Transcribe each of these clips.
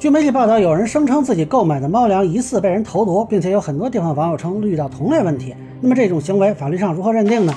据媒体报道，有人声称自己购买的猫粮疑似被人投毒，并且有很多地方网友称遇到同类问题。那么这种行为法律上如何认定呢？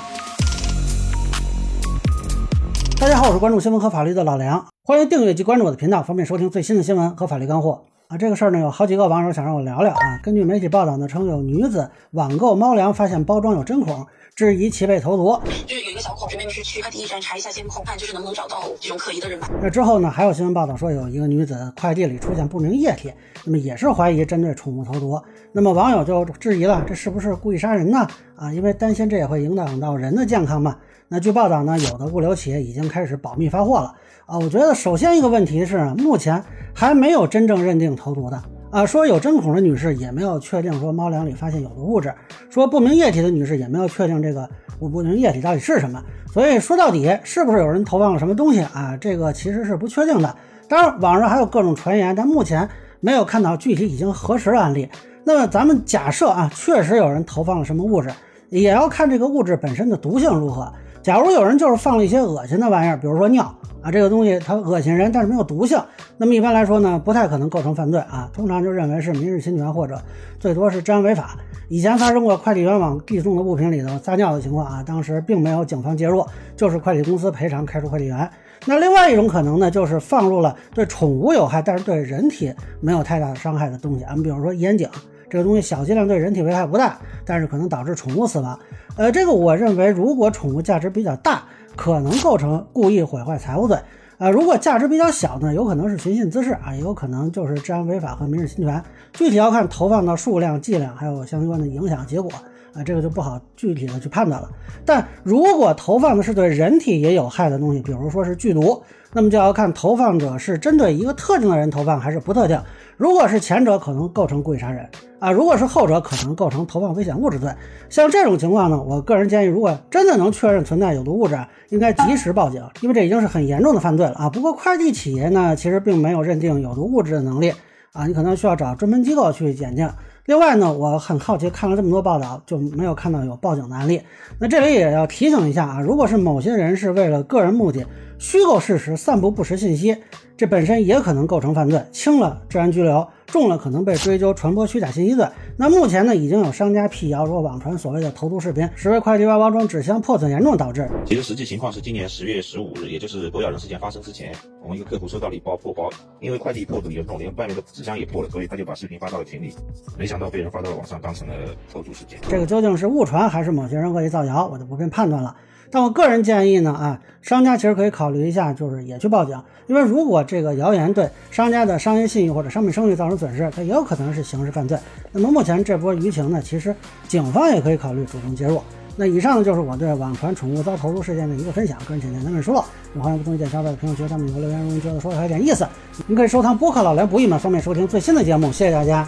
大家好，我是关注新闻和法律的老梁，欢迎订阅及关注我的频道，方便收听最新的新闻和法律干货啊。这个事儿呢，有好几个网友想让我聊聊啊。根据媒体报道呢，称有女子网购猫粮，发现包装有针孔。质疑其被投毒，就是有一个小孔，准备是去快递站查一下监控，看就是能不能找到这种可疑的人吧。那之后呢，还有新闻报道说有一个女子快递里出现不明液体，那么也是怀疑针对宠物投毒。那么网友就质疑了，这是不是故意杀人呢？啊，因为担心这也会影响到人的健康嘛。那据报道呢，有的物流企业已经开始保密发货了。啊，我觉得首先一个问题是，目前还没有真正认定投毒的。啊，说有针孔的女士也没有确定说猫粮里发现有毒物质，说不明液体的女士也没有确定这个不明液体到底是什么。所以说到底是不是有人投放了什么东西啊？这个其实是不确定的。当然，网上还有各种传言，但目前没有看到具体已经核实的案例。那么咱们假设啊，确实有人投放了什么物质，也要看这个物质本身的毒性如何。假如有人就是放了一些恶心的玩意儿，比如说尿。啊，这个东西它恶心人，但是没有毒性，那么一般来说呢，不太可能构成犯罪啊。通常就认为是民事侵权或者最多是治安违法。以前发生过快递员往递送的物品里头撒尿的情况啊，当时并没有警方介入，就是快递公司赔偿开除快递员。那另外一种可能呢，就是放入了对宠物有害，但是对人体没有太大的伤害的东西啊，比如说烟井这个东西，小剂量对人体危害不大，但是可能导致宠物死亡。呃，这个我认为，如果宠物价值比较大。可能构成故意毁坏财物罪，啊，如果价值比较小呢，有可能是寻衅滋事啊，也有可能就是治安违法和民事侵权，具体要看投放的数量、剂量，还有相关的影响结果啊，这个就不好具体的去判断了。但如果投放的是对人体也有害的东西，比如说是剧毒，那么就要看投放者是针对一个特定的人投放还是不特定。如果是前者，可能构成故意杀人啊；如果是后者，可能构成投放危险物质罪。像这种情况呢，我个人建议，如果真的能确认存在有毒物质，应该及时报警，因为这已经是很严重的犯罪了啊。不过快递企业呢，其实并没有认定有毒物质的能力啊，你可能需要找专门机构去检定。另外呢，我很好奇，看了这么多报道，就没有看到有报警的案例。那这里也要提醒一下啊，如果是某些人是为了个人目的。虚构事实、散布不实信息，这本身也可能构成犯罪，轻了治安拘留，重了可能被追究传播虚假信息罪。那目前呢，已经有商家辟谣说网传所谓的投毒视频实为快递外包装纸箱破损严重导致。其实实际情况是，今年十月十五日，也就是狗咬人事件发生之前，我们一个客户收到了一包破包，因为快递破损严重，连外面的纸箱也破了，所以他就把视频发到了群里，没想到被人发到了网上，当成了投毒事件。这个究竟是误传还是某些人恶意造谣，我就不便判断了。但我个人建议呢，啊，商家其实可以考虑一下，就是也去报警，因为如果这个谣言对商家的商业信誉或者商品声誉造成损失，它也有可能是刑事犯罪。那么目前这波舆情呢，其实警方也可以考虑主动介入。那以上呢，就是我对网传宠物遭投毒事件的一个分享，个人浅见难免疏漏。有欢迎不同意见小伙伴在评论区下面留言，如果觉得说的还有点意思，您可以收藏播客老梁不易嘛，方便收听最新的节目。谢谢大家。